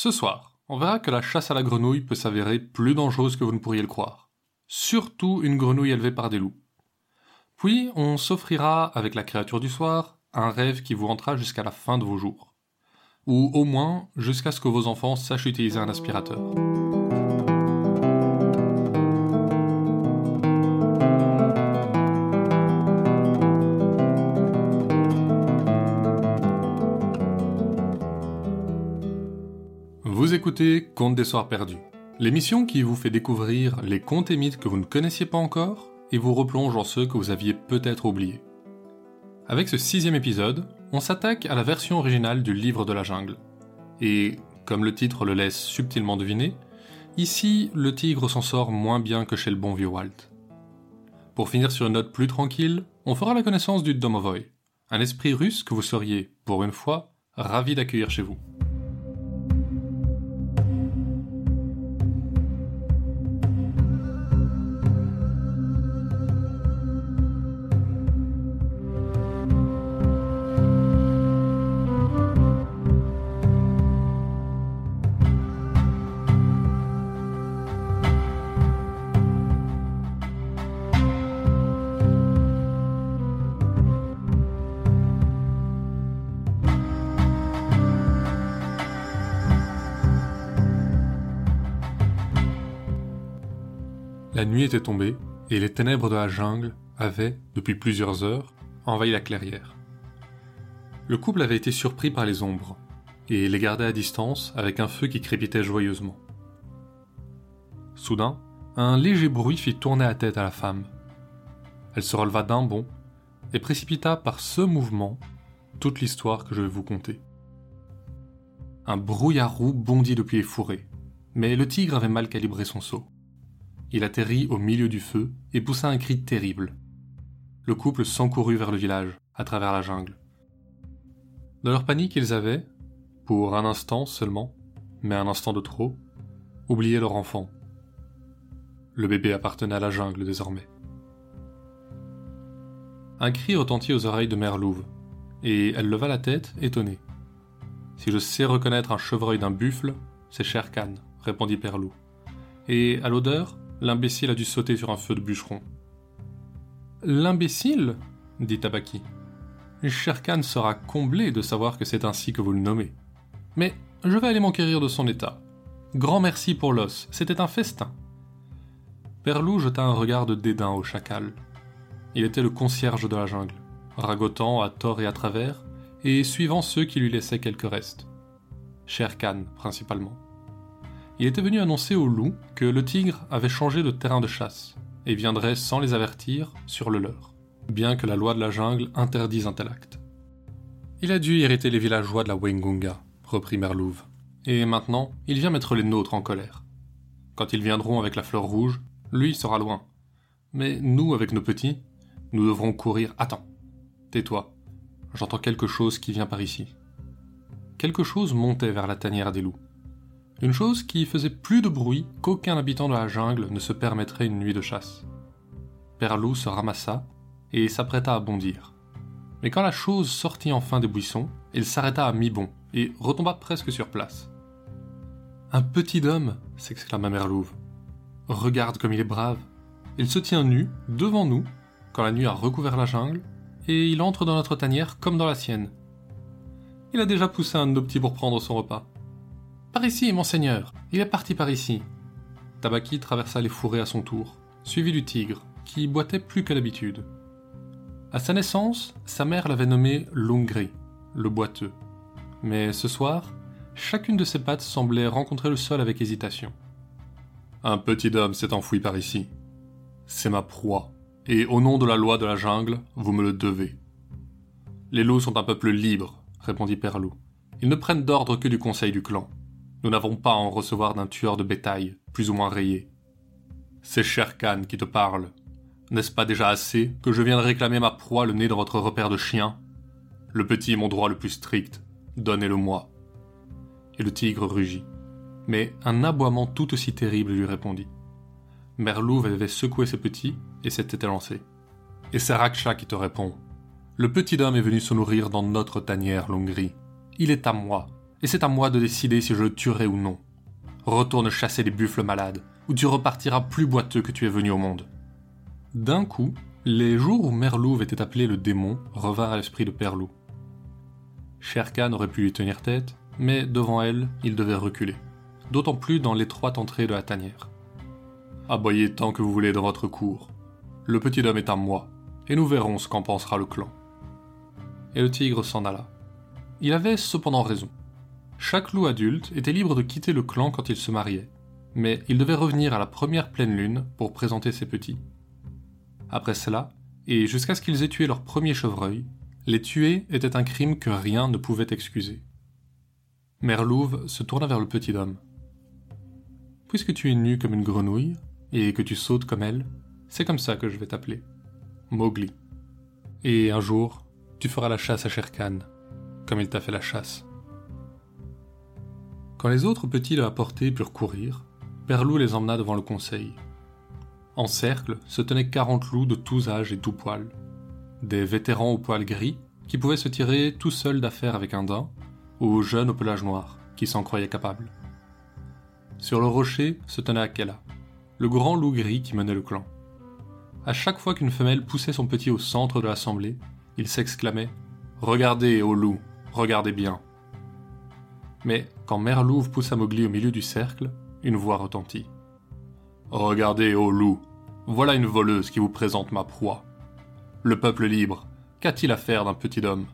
Ce soir, on verra que la chasse à la grenouille peut s'avérer plus dangereuse que vous ne pourriez le croire. Surtout une grenouille élevée par des loups. Puis, on s'offrira, avec la créature du soir, un rêve qui vous rentrera jusqu'à la fin de vos jours. Ou au moins jusqu'à ce que vos enfants sachent utiliser un aspirateur. Des Soirs Perdus, l'émission qui vous fait découvrir les contes et mythes que vous ne connaissiez pas encore et vous replonge en ceux que vous aviez peut-être oubliés. Avec ce sixième épisode, on s'attaque à la version originale du Livre de la Jungle. Et, comme le titre le laisse subtilement deviner, ici le tigre s'en sort moins bien que chez le bon vieux Walt. Pour finir sur une note plus tranquille, on fera la connaissance du Domovoy, un esprit russe que vous seriez, pour une fois, ravi d'accueillir chez vous. Tombée, et les ténèbres de la jungle avaient, depuis plusieurs heures, envahi la clairière. Le couple avait été surpris par les ombres, et les gardait à distance avec un feu qui crépitait joyeusement. Soudain, un léger bruit fit tourner la tête à la femme. Elle se releva d'un bond et précipita par ce mouvement toute l'histoire que je vais vous conter. Un brouillard bondit depuis les fourrés, mais le tigre avait mal calibré son saut. Il atterrit au milieu du feu et poussa un cri terrible. Le couple s'encourut vers le village, à travers la jungle. Dans leur panique, ils avaient, pour un instant seulement, mais un instant de trop, oublié leur enfant. Le bébé appartenait à la jungle désormais. Un cri retentit aux oreilles de Mère Louve, et elle leva la tête, étonnée. Si je sais reconnaître un chevreuil d'un buffle, c'est Sher Khan, répondit Père Loup. Et à l'odeur, l'imbécile a dû sauter sur un feu de bûcheron. L'imbécile dit Tabaki. Sherkan sera comblé de savoir que c'est ainsi que vous le nommez. Mais je vais aller m'enquérir de son état. Grand merci pour l'os, c'était un festin. Perlou jeta un regard de dédain au chacal. Il était le concierge de la jungle, ragotant à tort et à travers, et suivant ceux qui lui laissaient quelques restes. Sherkan, principalement il était venu annoncer aux loups que le tigre avait changé de terrain de chasse et viendrait sans les avertir sur le leur, bien que la loi de la jungle interdise un tel acte. Il a dû irriter les villageois de la Wengunga, reprit Merlouve, et maintenant il vient mettre les nôtres en colère. Quand ils viendront avec la fleur rouge, lui sera loin. Mais nous, avec nos petits, nous devrons courir. Attends, tais-toi. J'entends quelque chose qui vient par ici. Quelque chose montait vers la tanière des loups. Une chose qui faisait plus de bruit qu'aucun habitant de la jungle ne se permettrait une nuit de chasse. Perlou se ramassa et s'apprêta à bondir. Mais quand la chose sortit enfin des buissons, il s'arrêta à mi-bond et retomba presque sur place. Un petit homme s'exclama Merlouve. Regarde comme il est brave. Il se tient nu, devant nous, quand la nuit a recouvert la jungle, et il entre dans notre tanière comme dans la sienne. Il a déjà poussé un de nos petits pour prendre son repas. Par ici, monseigneur. Il est parti par ici. Tabaki traversa les fourrés à son tour, suivi du tigre, qui boitait plus que d'habitude. À sa naissance, sa mère l'avait nommé Lungri, le boiteux. Mais ce soir, chacune de ses pattes semblait rencontrer le sol avec hésitation. Un petit homme s'est enfoui par ici. C'est ma proie, et au nom de la loi de la jungle, vous me le devez. Les loups sont un peuple libre, répondit Perlou. Ils ne prennent d'ordre que du conseil du clan. Nous n'avons pas à en recevoir d'un tueur de bétail, plus ou moins rayé. C'est Cher Khan qui te parle. N'est-ce pas déjà assez que je vienne réclamer ma proie le nez de votre repère de chien? Le petit est mon droit le plus strict. Donnez-le-moi. Et le tigre rugit. Mais un aboiement tout aussi terrible lui répondit. Merlouve avait secoué ses petits et s'était élancé. Et c'est Raksha qui te répond. Le petit homme est venu se nourrir dans notre tanière, Longri. Il est à moi, et c'est à moi de décider si je le tuerai ou non. Retourne chasser les buffles malades, ou tu repartiras plus boiteux que tu es venu au monde. D'un coup, les jours où Merlouve était appelé le démon revinrent à l'esprit de Perlou. Sherkan aurait pu lui tenir tête, mais devant elle, il devait reculer, d'autant plus dans l'étroite entrée de la tanière. Aboyez tant que vous voulez dans votre cour. Le petit homme est à moi, et nous verrons ce qu'en pensera le clan. Et le tigre s'en alla. Il avait cependant raison. Chaque loup adulte était libre de quitter le clan quand il se mariait, mais il devait revenir à la première pleine lune pour présenter ses petits. Après cela, et jusqu'à ce qu'ils aient tué leur premier chevreuil, les tuer était un crime que rien ne pouvait excuser. Merlouve se tourna vers le petit homme. Puisque tu es nu comme une grenouille, et que tu sautes comme elle, c'est comme ça que je vais t'appeler. Mowgli. Et un jour, tu feras la chasse à Sherkan, comme il t'a fait la chasse. Quand les autres petits de la portée purent courir, Perlou les emmena devant le conseil. En cercle se tenaient quarante loups de tous âges et tous poils. Des vétérans au poil gris, qui pouvaient se tirer tout seuls d'affaires avec un daim, ou jeunes au pelage noir, qui s'en croyaient capables. Sur le rocher se tenait Akela, le grand loup gris qui menait le clan. À chaque fois qu'une femelle poussait son petit au centre de l'assemblée, il s'exclamait Regardez, ô loup, regardez bien. Mais quand Merlouve poussa Mowgli au milieu du cercle, une voix retentit. Regardez, ô loup, voilà une voleuse qui vous présente ma proie. Le peuple libre, qu'a-t-il à faire d'un petit homme?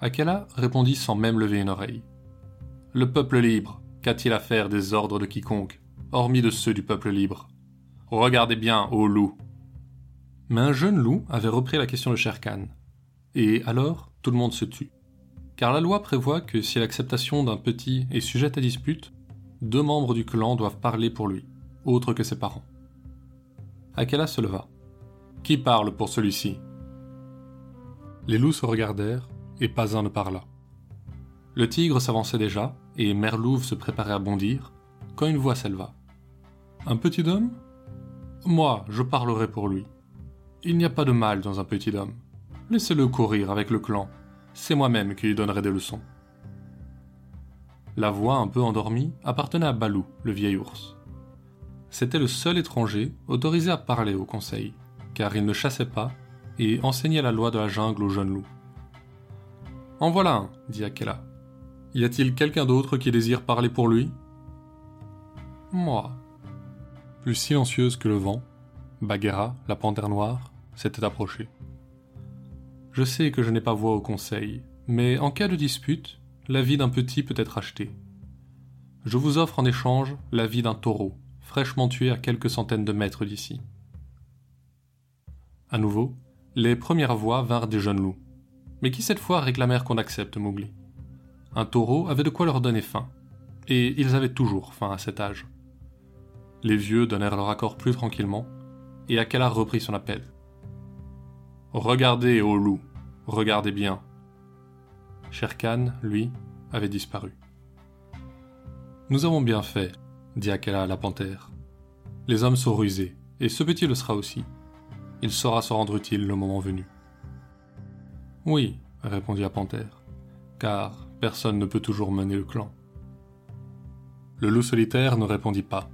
Akela répondit sans même lever une oreille. Le peuple libre, qu'a-t-il à faire des ordres de quiconque, hormis de ceux du peuple libre? Regardez bien, ô loup. Mais un jeune loup avait repris la question de Sherkan. Et alors, tout le monde se tut. Car la loi prévoit que si l'acceptation d'un petit est sujette à dispute, deux membres du clan doivent parler pour lui autre que ses parents. Akela se leva. Qui parle pour celui-ci? Les loups se regardèrent, et pas un ne parla. Le tigre s'avançait déjà, et Merlouve se préparait à bondir, quand une voix s'éleva. Un petit homme? Moi, je parlerai pour lui. Il n'y a pas de mal dans un petit homme. Laissez-le courir avec le clan. C'est moi-même qui lui donnerai des leçons. La voix un peu endormie appartenait à Balou, le vieil ours c'était le seul étranger autorisé à parler au conseil, car il ne chassait pas et enseignait la loi de la jungle aux jeunes loups. En voilà un, dit Akela. Y a-t-il quelqu'un d'autre qui désire parler pour lui Moi. Plus silencieuse que le vent, Bagheera, la panthère noire, s'était approchée. Je sais que je n'ai pas voix au conseil, mais en cas de dispute, la vie d'un petit peut être achetée. Je vous offre en échange la vie d'un taureau, fraîchement tué à quelques centaines de mètres d'ici. À nouveau, les premières voix vinrent des jeunes loups, mais qui cette fois réclamèrent qu'on accepte Mowgli? Un taureau avait de quoi leur donner faim, et ils avaient toujours faim à cet âge. Les vieux donnèrent leur accord plus tranquillement, et Akela reprit son appel. Regardez, ô loup, regardez bien. Sherkan, lui, avait disparu. Nous avons bien fait, dit Akela à la panthère. Les hommes sont rusés, et ce petit le sera aussi. Il saura se rendre utile le moment venu. Oui, répondit la panthère, car personne ne peut toujours mener le clan. Le loup solitaire ne répondit pas,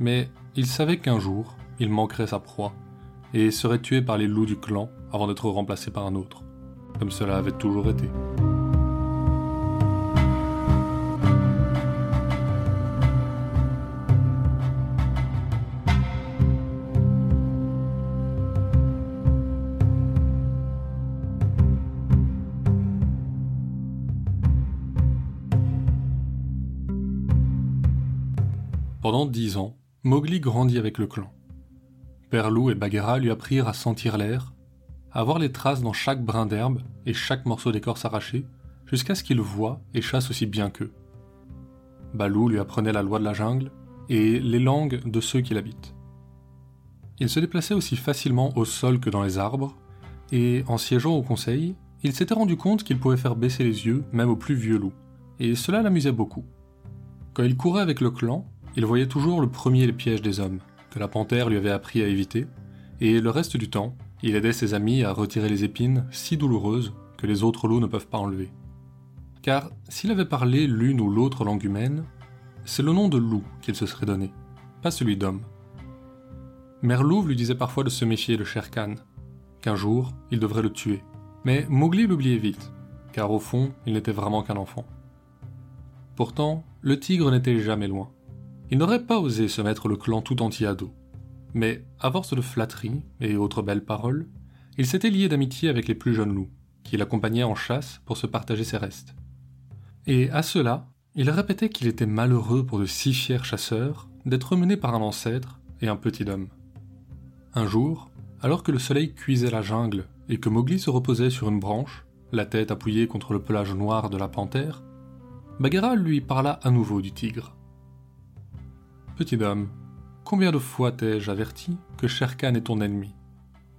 mais il savait qu'un jour, il manquerait sa proie, et serait tué par les loups du clan avant d'être remplacé par un autre, comme cela avait toujours été. Pendant dix ans, Mowgli grandit avec le clan. Perlou et Bagheera lui apprirent à sentir l'air, à voir les traces dans chaque brin d'herbe et chaque morceau d'écorce arraché, jusqu'à ce qu'il voie et chasse aussi bien qu'eux. Balou lui apprenait la loi de la jungle et les langues de ceux qui l'habitent. Il se déplaçait aussi facilement au sol que dans les arbres, et en siégeant au conseil, il s'était rendu compte qu'il pouvait faire baisser les yeux même aux plus vieux loups, et cela l'amusait beaucoup. Quand il courait avec le clan, il voyait toujours le premier les pièges des hommes, que la panthère lui avait appris à éviter, et le reste du temps, il aidait ses amis à retirer les épines si douloureuses que les autres loups ne peuvent pas enlever. Car s'il avait parlé l'une ou l'autre langue humaine, c'est le nom de loup qu'il se serait donné, pas celui d'homme. Merlouv lui disait parfois de se méfier de Sher Khan, qu'un jour il devrait le tuer. Mais Mowgli l'oubliait vite, car au fond il n'était vraiment qu'un enfant. Pourtant, le tigre n'était jamais loin. Il n'aurait pas osé se mettre le clan tout entier à dos. Mais, à force de flatteries et autres belles paroles, il s'était lié d'amitié avec les plus jeunes loups, qui l'accompagnaient en chasse pour se partager ses restes. Et à cela, il répétait qu'il était malheureux pour de si fiers chasseurs d'être menés par un ancêtre et un petit homme. Un jour, alors que le soleil cuisait la jungle et que Mowgli se reposait sur une branche, la tête appuyée contre le pelage noir de la panthère, Bagheera lui parla à nouveau du tigre. Petit homme, combien de fois t'ai-je averti que Shere Khan est ton ennemi?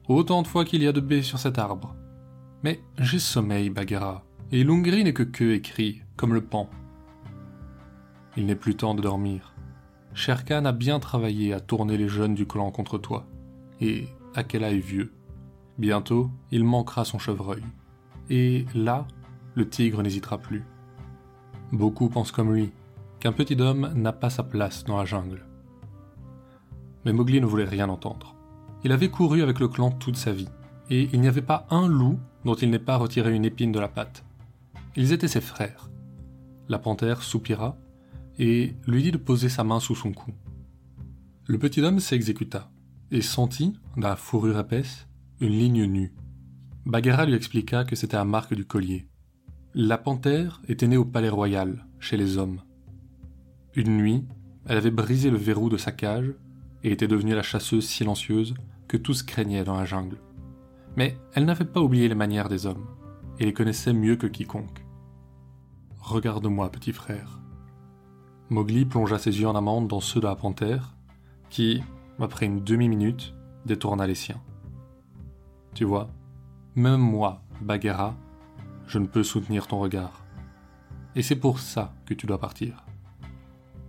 Autant de fois qu'il y a de baies sur cet arbre. Mais j'ai sommeil, Bagheera, et Lungri n'est que queue et cri, comme le pan. Il n'est plus temps de dormir. Shere Khan a bien travaillé à tourner les jeunes du clan contre toi, et Akela est vieux. Bientôt, il manquera son chevreuil. Et là, le tigre n'hésitera plus. Beaucoup pensent comme lui, qu'un petit homme n'a pas sa place dans la jungle. Mais Mowgli ne voulait rien entendre. Il avait couru avec le clan toute sa vie, et il n'y avait pas un loup dont il n'ait pas retiré une épine de la patte. Ils étaient ses frères. La panthère soupira et lui dit de poser sa main sous son cou. Le petit homme s'exécuta et sentit, dans la fourrure épaisse, une ligne nue. Bagheera lui expliqua que c'était la marque du collier. La panthère était née au palais royal, chez les hommes. Une nuit, elle avait brisé le verrou de sa cage et était devenue la chasseuse silencieuse que tous craignaient dans la jungle. Mais elle n'avait pas oublié les manières des hommes et les connaissait mieux que quiconque. Regarde-moi, petit frère. Mowgli plongea ses yeux en amande dans ceux de la panthère, qui, après une demi-minute, détourna les siens. Tu vois, même moi, Bagheera, je ne peux soutenir ton regard. Et c'est pour ça que tu dois partir.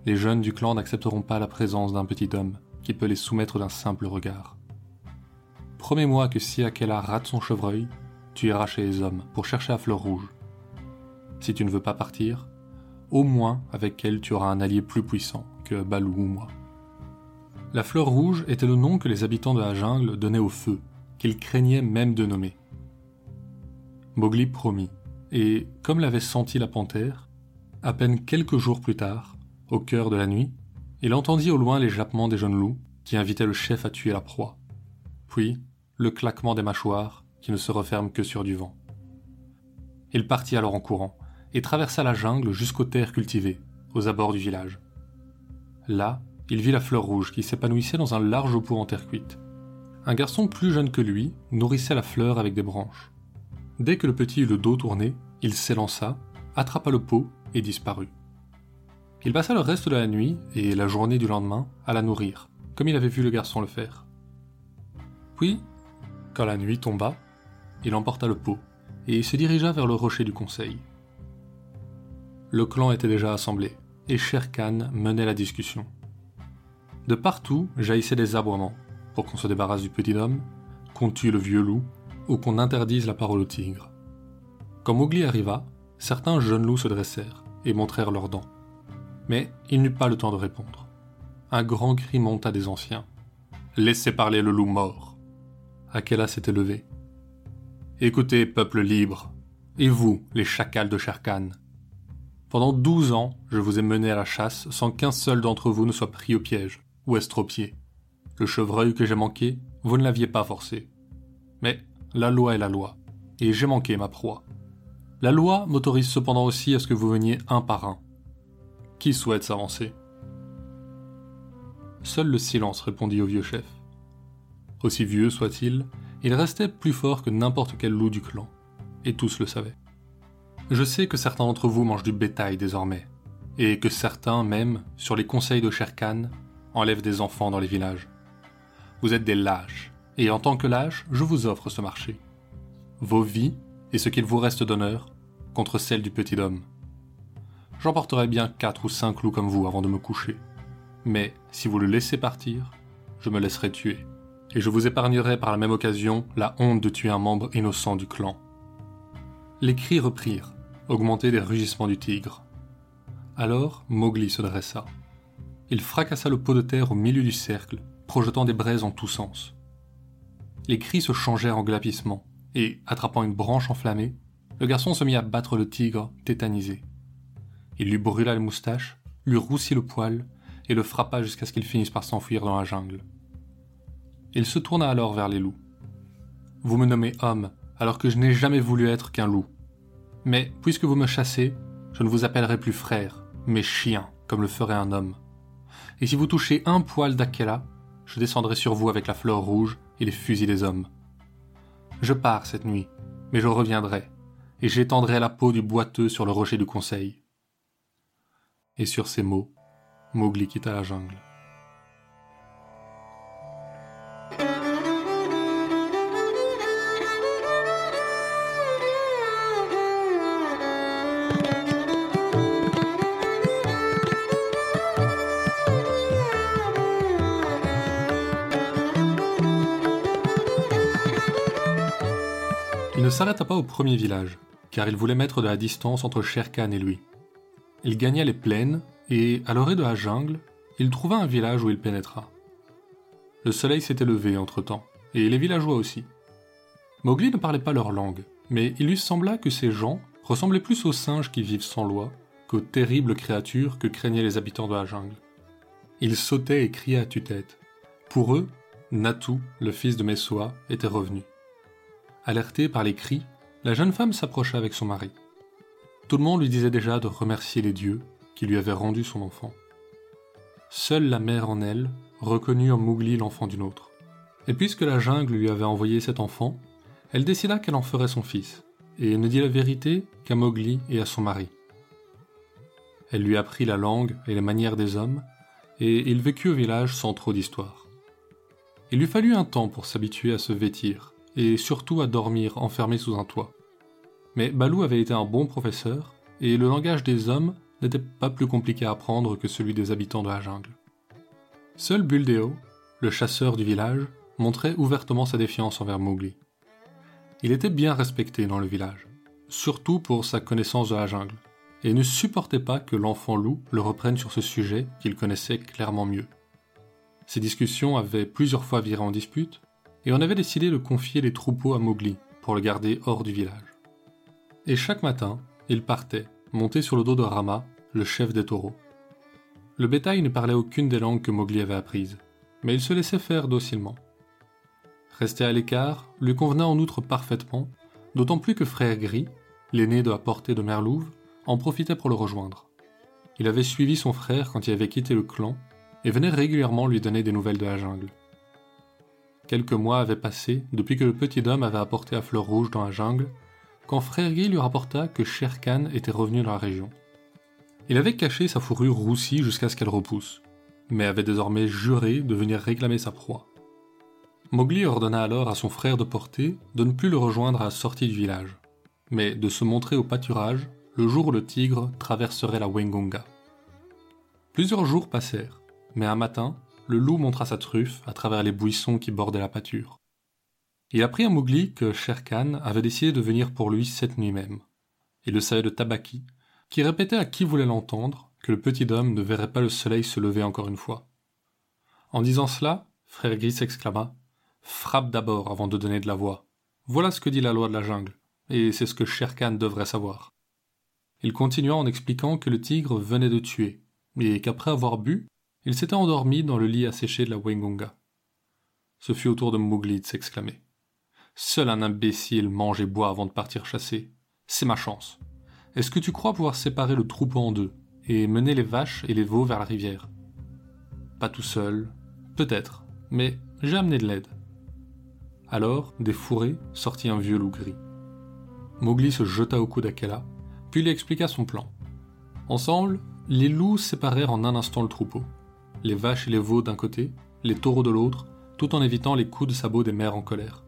Les jeunes du clan n'accepteront pas la présence d'un petit homme peut les soumettre d'un simple regard. Promets-moi que si Akela rate son chevreuil, tu iras chez les hommes pour chercher la fleur rouge. Si tu ne veux pas partir, au moins avec elle tu auras un allié plus puissant que Balou ou moi. La fleur rouge était le nom que les habitants de la jungle donnaient au feu, qu'ils craignaient même de nommer. Mowgli promit, et comme l'avait senti la panthère, à peine quelques jours plus tard, au cœur de la nuit, il entendit au loin les jappements des jeunes loups qui invitaient le chef à tuer la proie. Puis, le claquement des mâchoires qui ne se referment que sur du vent. Il partit alors en courant et traversa la jungle jusqu'aux terres cultivées, aux abords du village. Là, il vit la fleur rouge qui s'épanouissait dans un large pot en terre cuite. Un garçon plus jeune que lui nourrissait la fleur avec des branches. Dès que le petit eut le dos tourné, il s'élança, attrapa le pot et disparut. Il passa le reste de la nuit et la journée du lendemain à la nourrir, comme il avait vu le garçon le faire. Puis, quand la nuit tomba, il emporta le pot et se dirigea vers le rocher du conseil. Le clan était déjà assemblé et Sher Khan menait la discussion. De partout jaillissaient des aboiements pour qu'on se débarrasse du petit homme, qu'on tue le vieux loup ou qu'on interdise la parole au tigre. Quand Mowgli arriva, certains jeunes loups se dressèrent et montrèrent leurs dents. Mais il n'eut pas le temps de répondre. Un grand cri monta des anciens. Laissez parler le loup mort. Akela s'était levé. Écoutez, peuple libre, et vous, les chacals de Sherkan. Pendant douze ans, je vous ai mené à la chasse sans qu'un seul d'entre vous ne soit pris au piège ou estropié. Le chevreuil que j'ai manqué, vous ne l'aviez pas forcé. Mais la loi est la loi, et j'ai manqué ma proie. La loi m'autorise cependant aussi à ce que vous veniez un par un. Qui souhaite s'avancer? Seul le silence répondit au vieux chef. Aussi vieux soit-il, il restait plus fort que n'importe quel loup du clan, et tous le savaient. Je sais que certains d'entre vous mangent du bétail désormais, et que certains, même, sur les conseils de Sherkan, enlèvent des enfants dans les villages. Vous êtes des lâches, et en tant que lâche, je vous offre ce marché. Vos vies et ce qu'il vous reste d'honneur contre celle du petit homme. J'emporterai bien quatre ou cinq loups comme vous avant de me coucher. Mais si vous le laissez partir, je me laisserai tuer. Et je vous épargnerai par la même occasion la honte de tuer un membre innocent du clan. Les cris reprirent, augmentées des rugissements du tigre. Alors Mowgli se dressa. Il fracassa le pot de terre au milieu du cercle, projetant des braises en tous sens. Les cris se changèrent en glapissements, et, attrapant une branche enflammée, le garçon se mit à battre le tigre, tétanisé. Il lui brûla les moustaches, lui roussit le poil, et le frappa jusqu'à ce qu'il finisse par s'enfuir dans la jungle. Il se tourna alors vers les loups. Vous me nommez homme, alors que je n'ai jamais voulu être qu'un loup. Mais puisque vous me chassez, je ne vous appellerai plus frère, mais chien, comme le ferait un homme. Et si vous touchez un poil d'Akela, je descendrai sur vous avec la fleur rouge et les fusils des hommes. Je pars cette nuit, mais je reviendrai, et j'étendrai la peau du boiteux sur le rocher du conseil. Et sur ces mots, Mowgli quitta la jungle. Il ne s'arrêta pas au premier village, car il voulait mettre de la distance entre Shere Khan et lui. Il gagna les plaines, et, à l'orée de la jungle, il trouva un village où il pénétra. Le soleil s'était levé entre-temps, et les villageois aussi. Mowgli ne parlait pas leur langue, mais il lui sembla que ces gens ressemblaient plus aux singes qui vivent sans loi qu'aux terribles créatures que craignaient les habitants de la jungle. Ils sautaient et criaient à tue-tête. Pour eux, Natu, le fils de Messoa, était revenu. Alertée par les cris, la jeune femme s'approcha avec son mari. Tout le monde lui disait déjà de remercier les dieux qui lui avaient rendu son enfant. Seule la mère en elle reconnut en Mowgli l'enfant d'une autre. Et puisque la jungle lui avait envoyé cet enfant, elle décida qu'elle en ferait son fils, et ne dit la vérité qu'à Mowgli et à son mari. Elle lui apprit la langue et les manières des hommes, et il vécut au village sans trop d'histoire. Il lui fallut un temps pour s'habituer à se vêtir, et surtout à dormir enfermé sous un toit. Mais Balou avait été un bon professeur, et le langage des hommes n'était pas plus compliqué à apprendre que celui des habitants de la jungle. Seul Buldeo, le chasseur du village, montrait ouvertement sa défiance envers Mowgli. Il était bien respecté dans le village, surtout pour sa connaissance de la jungle, et ne supportait pas que l'enfant loup le reprenne sur ce sujet qu'il connaissait clairement mieux. Ces discussions avaient plusieurs fois viré en dispute, et on avait décidé de confier les troupeaux à Mowgli pour le garder hors du village. Et chaque matin, il partait, monté sur le dos de Rama, le chef des taureaux. Le bétail ne parlait aucune des langues que Mowgli avait apprises, mais il se laissait faire docilement. Rester à l'écart lui convenait en outre parfaitement, d'autant plus que frère Gris, l'aîné de la portée de Merlouve, en profitait pour le rejoindre. Il avait suivi son frère quand il avait quitté le clan et venait régulièrement lui donner des nouvelles de la jungle. Quelques mois avaient passé depuis que le petit homme avait apporté à Fleur Rouge dans la jungle, quand Frère Guy lui rapporta que Shere Khan était revenu dans la région. Il avait caché sa fourrure roussie jusqu'à ce qu'elle repousse, mais avait désormais juré de venir réclamer sa proie. Mowgli ordonna alors à son frère de portée de ne plus le rejoindre à la sortie du village, mais de se montrer au pâturage le jour où le tigre traverserait la Wengonga. Plusieurs jours passèrent, mais un matin, le loup montra sa truffe à travers les buissons qui bordaient la pâture. Il apprit à Mowgli que Shere Khan avait décidé de venir pour lui cette nuit même. Il le savait de Tabaki, qui répétait à qui voulait l'entendre que le petit homme ne verrait pas le soleil se lever encore une fois. En disant cela, frère Gris s'exclama Frappe d'abord avant de donner de la voix. Voilà ce que dit la loi de la jungle, et c'est ce que Shere Khan devrait savoir. Il continua en expliquant que le tigre venait de tuer, et qu'après avoir bu, il s'était endormi dans le lit asséché de la Wengonga. Ce fut au tour de Mowgli de s'exclamer. Seul un imbécile mange et boit avant de partir chasser. C'est ma chance. Est-ce que tu crois pouvoir séparer le troupeau en deux et mener les vaches et les veaux vers la rivière? Pas tout seul, peut-être, mais j'ai amené de l'aide. Alors, des fourrés, sortit un vieux loup gris. Mowgli se jeta au cou d'Akela, puis lui expliqua son plan. Ensemble, les loups séparèrent en un instant le troupeau les vaches et les veaux d'un côté, les taureaux de l'autre, tout en évitant les coups de sabot des mères en colère.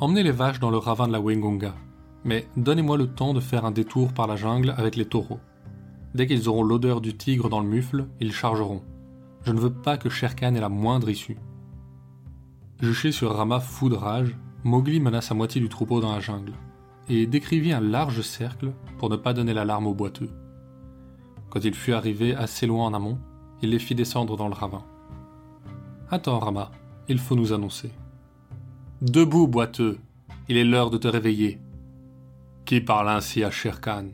Emmenez les vaches dans le ravin de la Wengonga, mais donnez-moi le temps de faire un détour par la jungle avec les taureaux. Dès qu'ils auront l'odeur du tigre dans le mufle, ils chargeront. Je ne veux pas que Sherkan ait la moindre issue. Juché sur Rama fou de rage, Mowgli menace sa moitié du troupeau dans la jungle. et décrivit un large cercle pour ne pas donner l'alarme aux boiteux. Quand il fut arrivé assez loin en amont, il les fit descendre dans le ravin. Attends, Rama, il faut nous annoncer. Debout, boiteux, il est l'heure de te réveiller. Qui parle ainsi à Sher Khan?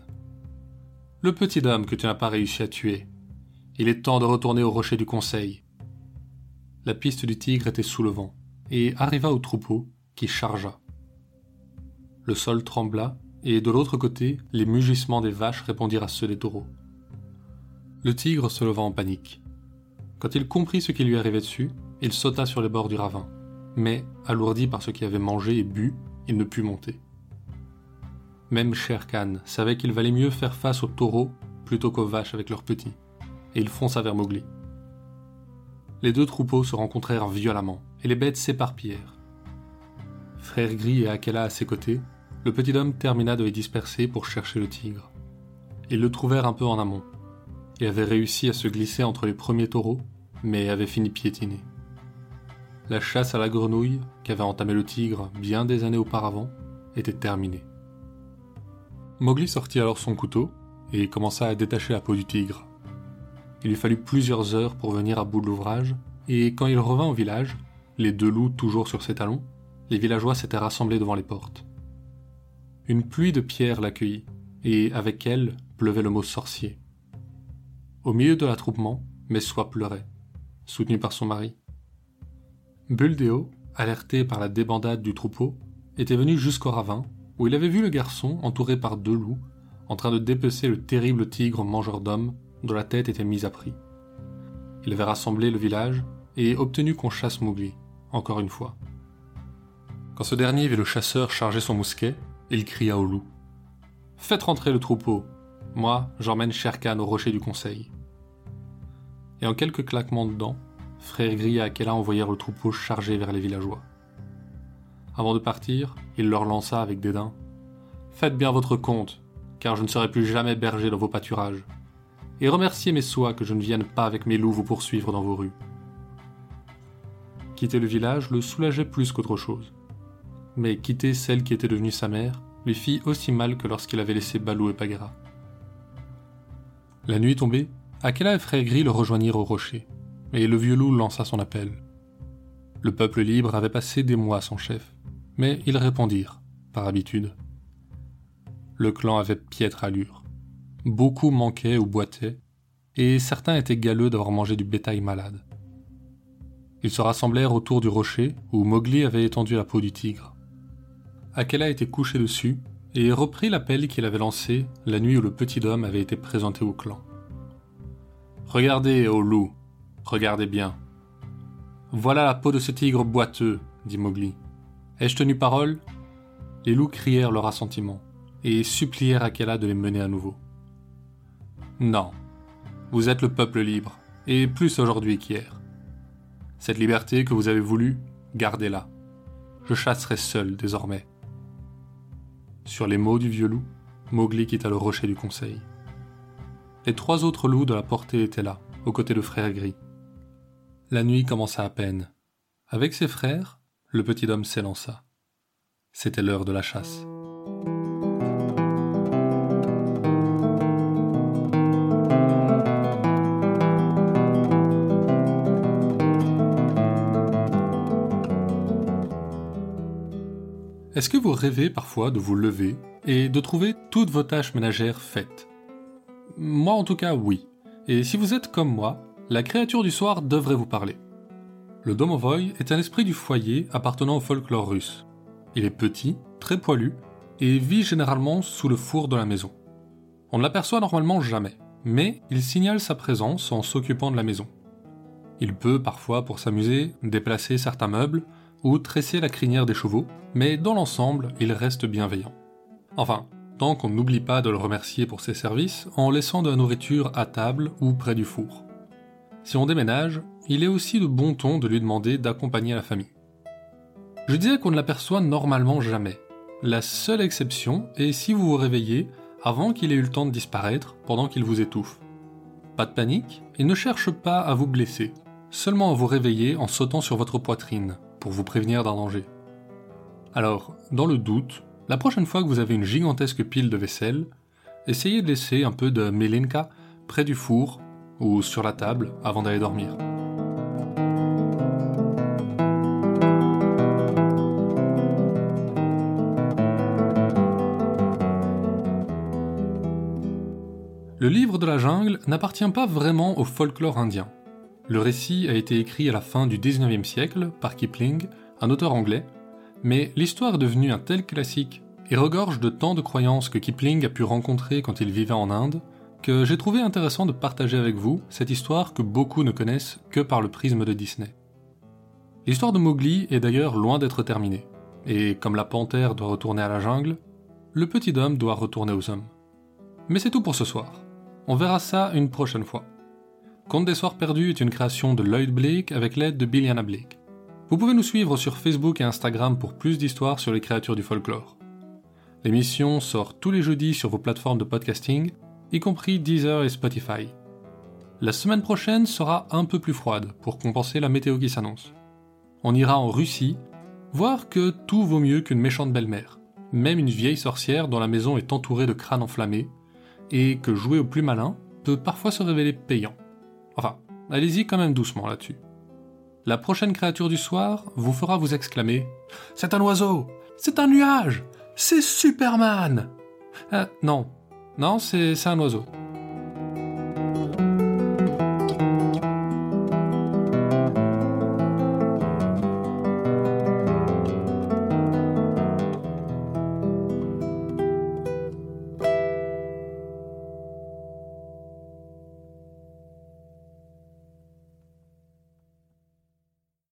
Le petit homme que tu n'as pas réussi à tuer. Il est temps de retourner au rocher du conseil. La piste du tigre était sous le vent, et arriva au troupeau, qui chargea. Le sol trembla, et de l'autre côté, les mugissements des vaches répondirent à ceux des taureaux. Le tigre se leva en panique. Quand il comprit ce qui lui arrivait dessus, il sauta sur les bords du ravin. Mais, alourdi par ce qu'il avait mangé et bu, il ne put monter. Même Sher Khan savait qu'il valait mieux faire face aux taureaux plutôt qu'aux vaches avec leurs petits, et il fonça vers Mowgli. Les deux troupeaux se rencontrèrent violemment, et les bêtes s'éparpillèrent. Frère Gris et Akela à ses côtés, le petit homme termina de les disperser pour chercher le tigre. Ils le trouvèrent un peu en amont. Il avait réussi à se glisser entre les premiers taureaux, mais avait fini piétiné. La chasse à la grenouille, qu'avait entamé le tigre bien des années auparavant, était terminée. Mowgli sortit alors son couteau et commença à détacher la peau du tigre. Il lui fallut plusieurs heures pour venir à bout de l'ouvrage, et quand il revint au village, les deux loups toujours sur ses talons, les villageois s'étaient rassemblés devant les portes. Une pluie de pierres l'accueillit, et avec elle pleuvait le mot sorcier. Au milieu de l'attroupement, Messoua pleurait, soutenue par son mari. Buldeo, alerté par la débandade du troupeau, était venu jusqu'au ravin, où il avait vu le garçon entouré par deux loups, en train de dépecer le terrible tigre mangeur d'hommes dont la tête était mise à prix. Il avait rassemblé le village et obtenu qu'on chasse Mowgli, encore une fois. Quand ce dernier vit le chasseur charger son mousquet, il cria au loup Faites rentrer le troupeau. Moi, j'emmène Sherkan au rocher du conseil. Et en quelques claquements de dents, frère Gris et Akela envoyèrent le troupeau charger vers les villageois. Avant de partir, il leur lança avec dédain Faites bien votre compte, car je ne serai plus jamais berger dans vos pâturages et remerciez mes soies que je ne vienne pas avec mes loups vous poursuivre dans vos rues. Quitter le village le soulageait plus qu'autre chose. Mais quitter celle qui était devenue sa mère lui fit aussi mal que lorsqu'il avait laissé Balou et Bagheera. La nuit tombée, Akela et Frère Gris le rejoignirent au rocher, et le vieux loup lança son appel. Le peuple libre avait passé des mois sans chef, mais ils répondirent, par habitude. Le clan avait piètre allure. Beaucoup manquaient ou boitaient, et certains étaient galeux d'avoir mangé du bétail malade. Ils se rassemblèrent autour du rocher où Mowgli avait étendu la peau du tigre. Akela était couché dessus et reprit l'appel qu'il avait lancé la nuit où le petit homme avait été présenté au clan. Regardez, ô loup, regardez bien. Voilà la peau de ce tigre boiteux, dit Mowgli. Ai-je tenu parole? Les loups crièrent leur assentiment et supplièrent Akela de les mener à nouveau. Non. Vous êtes le peuple libre, et plus aujourd'hui qu'hier. Cette liberté que vous avez voulu, gardez-la. Je chasserai seul désormais. Sur les mots du vieux loup, Mowgli quitta le rocher du conseil. Les trois autres loups de la portée étaient là, aux côtés de Frère Gris. La nuit commença à peine. Avec ses frères, le petit homme s'élança. C'était l'heure de la chasse. Est-ce que vous rêvez parfois de vous lever et de trouver toutes vos tâches ménagères faites? Moi en tout cas oui. Et si vous êtes comme moi, la créature du soir devrait vous parler. Le domovoy est un esprit du foyer appartenant au folklore russe. Il est petit, très poilu, et vit généralement sous le four de la maison. On ne l'aperçoit normalement jamais, mais il signale sa présence en s'occupant de la maison. Il peut parfois, pour s'amuser, déplacer certains meubles ou tresser la crinière des chevaux, mais dans l'ensemble, il reste bienveillant. Enfin, tant qu'on n'oublie pas de le remercier pour ses services en laissant de la nourriture à table ou près du four. Si on déménage, il est aussi de bon ton de lui demander d'accompagner la famille. Je disais qu'on ne l'aperçoit normalement jamais. La seule exception est si vous vous réveillez avant qu'il ait eu le temps de disparaître pendant qu'il vous étouffe. Pas de panique, il ne cherche pas à vous blesser, seulement à vous réveiller en sautant sur votre poitrine, pour vous prévenir d'un danger. Alors, dans le doute, La prochaine fois que vous avez une gigantesque pile de vaisselle, essayez de laisser un peu de melinka près du four ou sur la table avant d'aller dormir. Le livre de la jungle n'appartient pas vraiment au folklore indien. Le récit a été écrit à la fin du 19e siècle par Kipling, un auteur anglais, mais l'histoire est devenue un tel classique et regorge de tant de croyances que Kipling a pu rencontrer quand il vivait en Inde, que j'ai trouvé intéressant de partager avec vous cette histoire que beaucoup ne connaissent que par le prisme de Disney. L'histoire de Mowgli est d'ailleurs loin d'être terminée, et comme la panthère doit retourner à la jungle, le petit homme doit retourner aux hommes. Mais c'est tout pour ce soir. On verra ça une prochaine fois. Conte des Soirs Perdus est une création de Lloyd Blake avec l'aide de Billiana Blake. Vous pouvez nous suivre sur Facebook et Instagram pour plus d'histoires sur les créatures du folklore. L'émission sort tous les jeudis sur vos plateformes de podcasting, y compris Deezer et Spotify. La semaine prochaine sera un peu plus froide pour compenser la météo qui s'annonce. On ira en Russie, voir que tout vaut mieux qu'une méchante belle-mère, même une vieille sorcière dont la maison est entourée de crânes enflammés, et que jouer au plus malin peut parfois se révéler payant. Enfin, allez-y quand même doucement là-dessus. La prochaine créature du soir vous fera vous exclamer C'est un oiseau C'est un nuage C'est Superman euh, Non, non, c'est un oiseau.